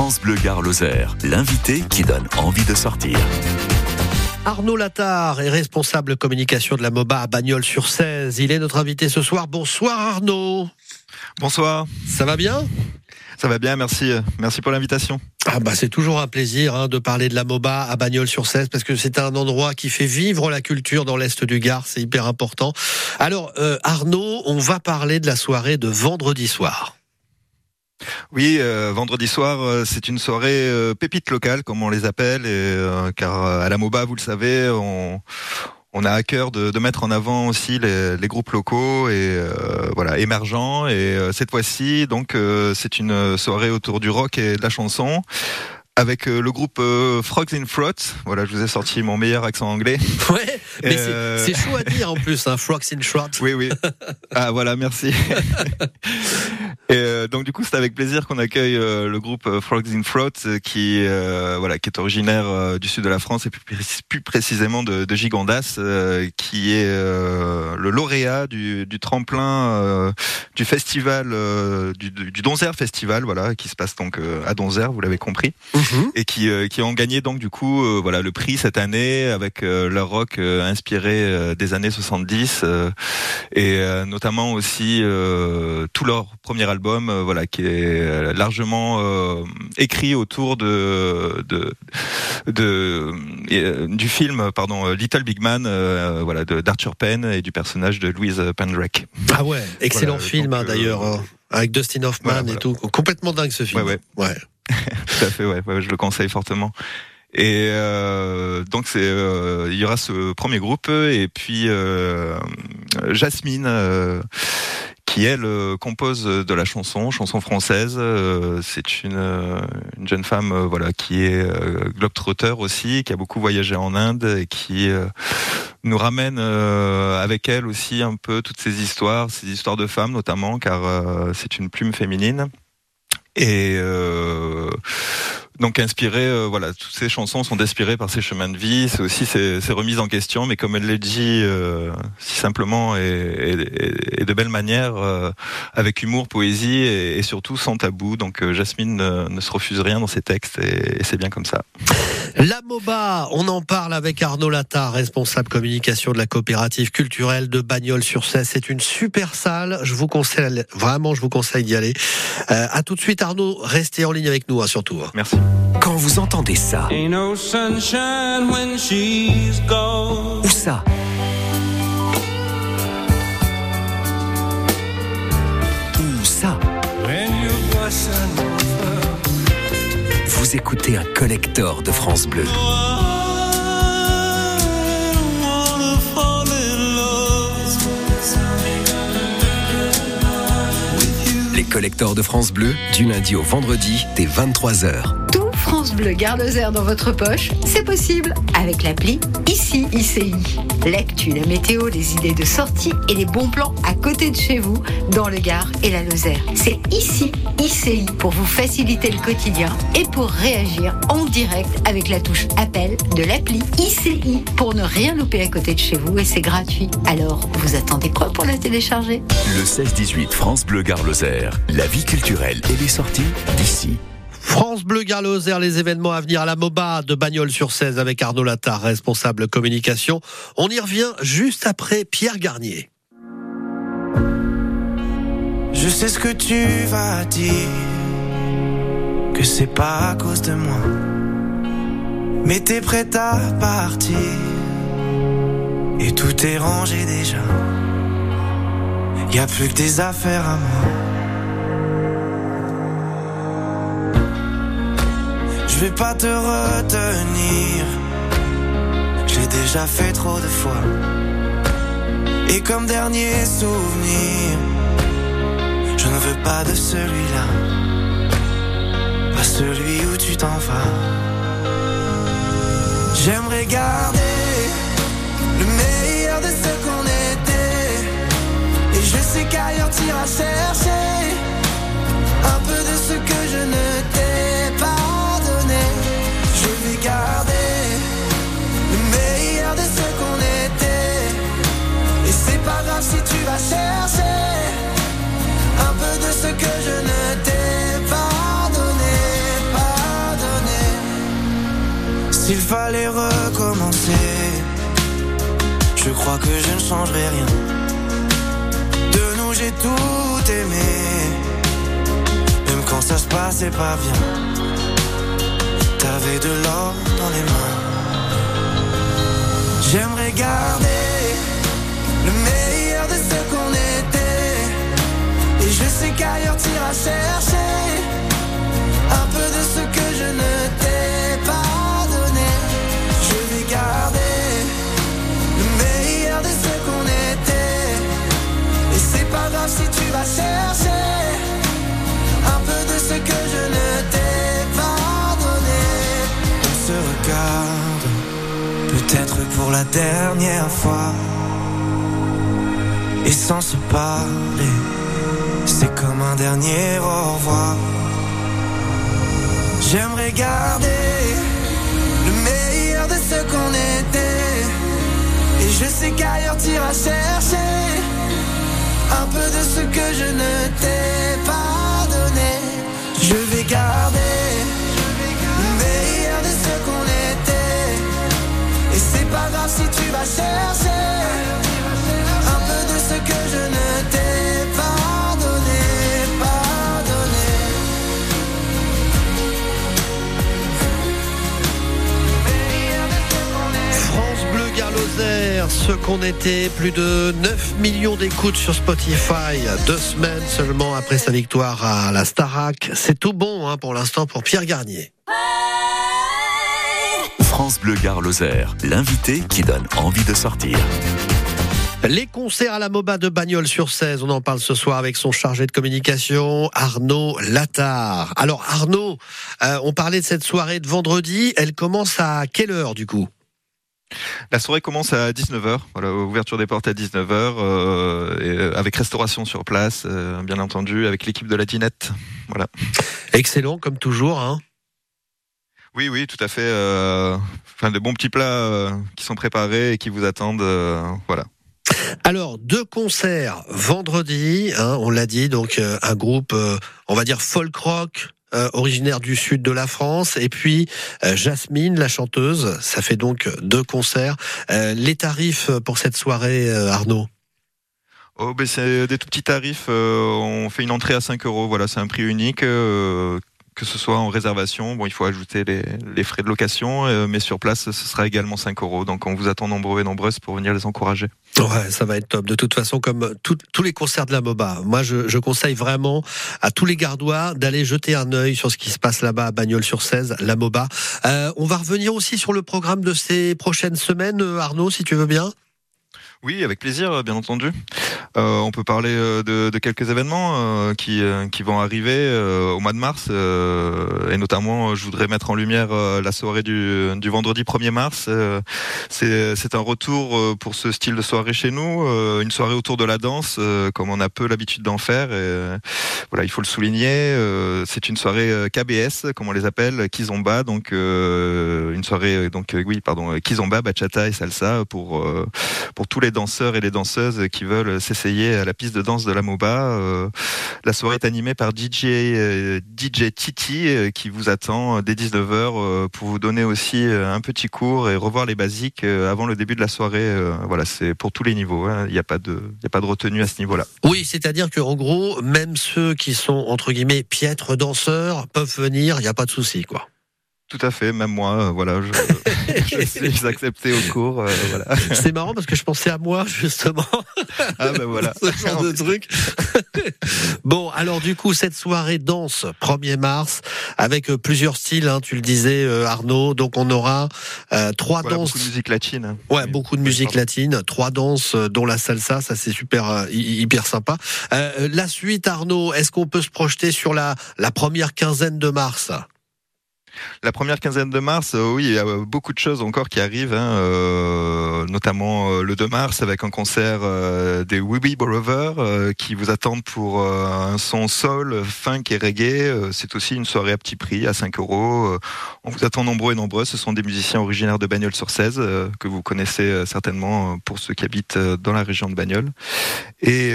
France Bleu Gare Lozère, l'invité qui donne envie de sortir. Arnaud Latard est responsable communication de la MOBA à Bagnols sur 16. Il est notre invité ce soir. Bonsoir Arnaud. Bonsoir. Ça va bien? Ça va bien, merci. Merci pour l'invitation. Ah bah c'est toujours un plaisir hein, de parler de la MOBA à Bagnols sur 16 parce que c'est un endroit qui fait vivre la culture dans l'est du Gard, c'est hyper important. Alors euh, Arnaud, on va parler de la soirée de vendredi soir. Oui, euh, vendredi soir, euh, c'est une soirée euh, pépite locale, comme on les appelle, et, car à la MOBA, vous le savez, on, on a à cœur de, de mettre en avant aussi les, les groupes locaux et voilà émergents. Et cette fois-ci, donc, c'est une soirée autour du rock et de la chanson. Avec le groupe euh, Frogs in Throat. Voilà, je vous ai sorti mon meilleur accent anglais. Ouais, mais c'est- Euh, c'est chaud à dire en plus, hein, Frogs in Shroud. Oui, oui. Ah voilà, merci. Et euh, donc du coup, c'est avec plaisir qu'on accueille euh, le groupe euh, Frogs in Throat, euh, qui euh, voilà, qui est originaire euh, du sud de la France et plus, pré- plus précisément de, de Gigondas, euh, qui est euh, le lauréat du, du tremplin euh, du festival euh, du, du Donzère Festival, voilà, qui se passe donc euh, à Donzère, vous l'avez compris Mhm. et qui, euh, qui ont gagné donc du coup euh, voilà le prix cette année avec euh, leur rock euh, inspiré euh, des années 70 euh, et euh, notamment aussi euh, tout leur premier album euh, voilà qui est euh, largement euh, écrit autour de de, de du film pardon Little Big Man voilà d'Arthur Penn et du personnage de Louise Pendrake. Ah ouais, excellent Voilà, film hein, d'ailleurs, hein, avec Dustin Hoffman voilà, et tout. Complètement dingue ce film. Ouais, ouais. Tout à fait, ouais, ouais, je le conseille fortement. Et euh, donc c'est, euh, il y aura ce premier groupe et puis euh, Jasmine qui elle compose de la chanson, chanson française. Euh, c'est une, euh, une jeune femme, euh, voilà, qui est globetrotter aussi, qui a beaucoup voyagé en Inde et qui nous ramène avec elle aussi un peu toutes ces histoires, ces histoires de femmes notamment, car c'est une plume féminine. Et euh, donc inspiré, euh, voilà, toutes ces chansons sont inspirées par ses chemins de vie. C'est aussi ses, ses remises en question, mais comme elle l'a dit euh, si simplement et, et- et de belle manière, euh, avec humour, poésie et, et surtout sans tabou. Donc euh, Jasmine ne, ne se refuse rien dans ses textes et, et c'est bien comme ça. La MOBA, on en parle avec Arnaud Latard, responsable communication de la coopérative culturelle de Bagnols sur 16. C'est une super salle. Je vous conseille, vraiment, je vous conseille d'y aller. Euh, à tout de suite, Arnaud. Restez en ligne avec nous, hein, surtout. hein. Merci. Quand vous entendez ça, no sunshine when she's gone. ou ça, ou ça, vous écoutez un collector de France Bleu. Les collecteurs de France Bleu, du lundi au vendredi, dès 23h. France Bleu garde air dans votre poche, c'est possible avec l'appli Ici ICI. L'actu, la météo, les idées de sortie et les bons plans à côté de chez vous, dans le Gard et la Lozère. C'est Ici ICI pour vous faciliter le quotidien et pour réagir en direct avec la touche appel de l'appli ICI pour ne rien louper à côté de chez vous et c'est gratuit. Alors, vous attendez quoi pour la télécharger? Le 16-18 France Bleu Gare Lozère, la vie culturelle et les sorties d'ici. France Bleu Garloser, les événements à venir à la MOBA de Bagnols sur 16 avec Arnaud Latard, responsable communication. On y revient juste après Pierre Garnier. Je sais ce que tu vas dire, que c'est pas à cause de moi. Mais t'es prête à partir, et tout est rangé déjà. Y a plus que tes affaires à moi. Je vais pas te retenir, j'ai déjà fait trop de fois. Et comme dernier souvenir, je ne veux pas de celui-là, pas celui où tu t'en vas. J'aimerais garder le meilleur de ce qu'on était. Et je sais qu'ailleurs t'iras chercher chercher un peu de ce que je ne t'ai pas donné, pas s'il fallait recommencer, je crois que je ne changerai rien. De nous, j'ai tout aimé, même quand ça se passait pas bien. T'avais de l'or dans les mains. J'aimerais garder sais qu'ailleurs t'iras chercher un peu de ce que je ne t'ai pas donné. Je vais garder le meilleur de ce qu'on était. Et c'est pas grave si tu vas chercher un peu de ce que je ne t'ai pas donné. On se regarde, peut-être pour la dernière fois. Et sans se parler, c'est comme un dernier au revoir. J'aimerais garder le meilleur de ce qu'on était. Et je sais qu'ailleurs t'iras chercher un peu de ce que je ne t'ai ce qu'on était, plus de 9 millions d'écoutes sur Spotify, deux semaines seulement après sa victoire à la Starac. C'est tout bon hein, pour l'instant pour Pierre Garnier. France Bleu Gare Lozère, l'invité qui donne envie de sortir. Les concerts à la MOBA de Bagnols sur 16, on en parle ce soir avec son chargé de communication, Arnaud Latard. Alors Arnaud, euh, on parlait de cette soirée de vendredi, elle commence à quelle heure du coup? La soirée commence à 19h, voilà, ouverture des portes à 19h, euh, et, euh, avec restauration sur place, euh, bien entendu, avec l'équipe de la Dinette. Voilà. Excellent comme toujours. Hein. Oui, oui, tout à fait. euh, Enfin, de bons petits plats euh, qui sont préparés et qui vous attendent. voilà. Alors, deux concerts vendredi, hein, on l'a dit, donc euh, un groupe, euh, on va dire folk rock, euh, originaire du sud de la France, et puis euh, Jasmine, la chanteuse. Ça fait donc deux concerts. Euh, les tarifs pour cette soirée, Arnaud? Oh, ben c'est des tout petits tarifs. on fait une entrée à 5 euros. Voilà, c'est un prix unique. Que ce soit en réservation, bon, il faut ajouter les, les frais de location, euh, mais sur place, ce sera également 5 euros. Donc, on vous attend nombreux et nombreuses pour venir les encourager. Ouais, ça va être top. De toute façon, comme tout- tous les concerts de la MOBA, moi, je, je conseille vraiment à tous les gardois d'aller jeter un œil sur ce qui se passe là-bas à Bagnols-sur-Cèze, la MOBA. Euh, on va revenir aussi sur le programme de ces prochaines semaines, euh, Arnaud, si tu veux bien. Oui, avec plaisir, bien entendu. Euh, on peut parler euh, de, de quelques événements euh, qui, qui vont arriver au mois de mars. et notamment, je voudrais mettre en lumière la soirée du, du vendredi 1er mars. C'est un retour pour ce style de soirée chez nous. une soirée autour de la danse, comme on a peu l'habitude d'en faire. Voilà, il faut le souligner. c'est une soirée KBS, comme on les appelle, Kizomba. Donc, une soirée, donc oui, pardon, Kizomba, bachata et salsa pour pour tous les danseurs et les danseuses qui veulent s'essayer à la piste de danse de la MOBA. Euh, la soirée est animée par DJ euh, DJ Titi euh, qui vous attend dès 19h euh, pour vous donner aussi un petit cours et revoir les basiques avant le début de la soirée. Voilà, c'est pour tous les niveaux. hein. Il n'y a pas de a pas de retenue à ce niveau-là. Oui, c'est-à-dire que en gros, même ceux qui sont entre guillemets piètres danseurs peuvent venir, il n'y a pas de souci, quoi. Tout à fait, même moi, euh, voilà, je, je suis accepté au cours. euh, voilà. C'est marrant parce que je pensais à moi justement. Ah ben voilà. ce genre de truc. bon, alors du coup, cette soirée danse 1er mars avec euh, plusieurs styles, hein, tu le disais euh, Arnaud. Donc on aura euh, trois Voilà, danses. beaucoup de musique latine. Ouais, Oui. beaucoup de musique latine, trois danses dont la salsa, ça c'est super euh, hy- hyper sympa. Euh, la suite Arnaud, est-ce qu'on peut se projeter sur la la première quinzaine de mars? La première quinzaine de mars, euh, oui, il y a euh, beaucoup de choses encore qui arrivent, hein, euh, notamment le 2 mars avec un concert euh, des Weeby euh, qui vous attendent pour un son soul, funk et reggae. C'est aussi une soirée à petit prix, à 5 euros. On vous attend nombreux et nombreuses. Ce sont des musiciens originaires de Bagnols-sur-Cèze euh, que vous connaissez certainement pour ceux qui habitent dans la région de Bagnols. Et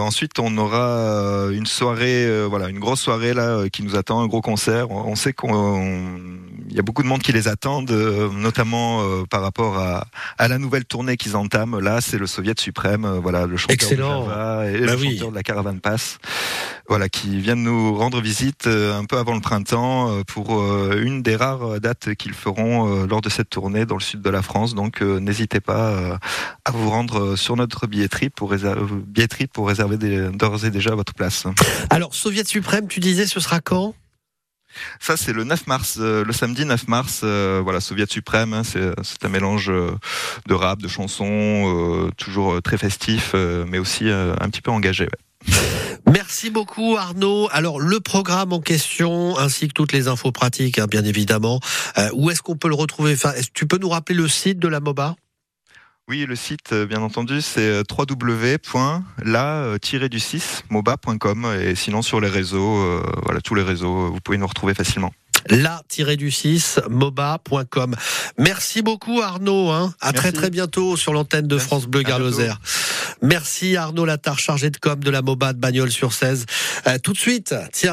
ensuite, on aura une soirée, voilà, une grosse soirée là qui nous attend, un gros concert. On sait qu'on on- il y a beaucoup de monde qui les attendent, euh, notamment euh, par rapport à, à la nouvelle tournée qu'ils entament. Là, c'est le Soviet suprême, euh, voilà, le chanteur Excellent. de Java et Bah le oui. chanteur de la Caravane Pass, voilà, qui viennent nous rendre visite un peu avant le printemps pour une des rares dates qu'ils feront lors de cette tournée dans le sud de la France. Donc, n'hésitez pas à vous rendre sur notre billetterie pour réserver, billetterie pour réserver des- d'ores et déjà votre place. Alors, Soviet suprême, tu disais, ce sera quand? Ça, c'est le 9 mars, euh, le samedi 9 mars. euh, voilà, Soviet suprême. hein, c'est c'est un mélange euh, de rap, de chansons, euh, toujours euh, très festif, euh, mais aussi euh, un petit peu engagé. Merci beaucoup Arnaud. Alors le programme en question ainsi que toutes les infos pratiques, hein, bien évidemment. Euh, où est-ce qu'on peut le retrouver? Tu peux nous rappeler le site de la MOBA Oui, le site, euh, bien entendu, c'est euh, www.la-du6moba.com et sinon sur les réseaux, euh, voilà, tous les réseaux, vous pouvez nous retrouver facilement. la-du6 moba.com. Merci beaucoup Arnaud. Hein. À Merci. très très bientôt sur l'antenne de Merci. France Bleu. Gard-Lozère. Merci Arnaud Lattard, chargé de com de la MOBA de Bagnols sur 16. Euh, tout de suite, tiens.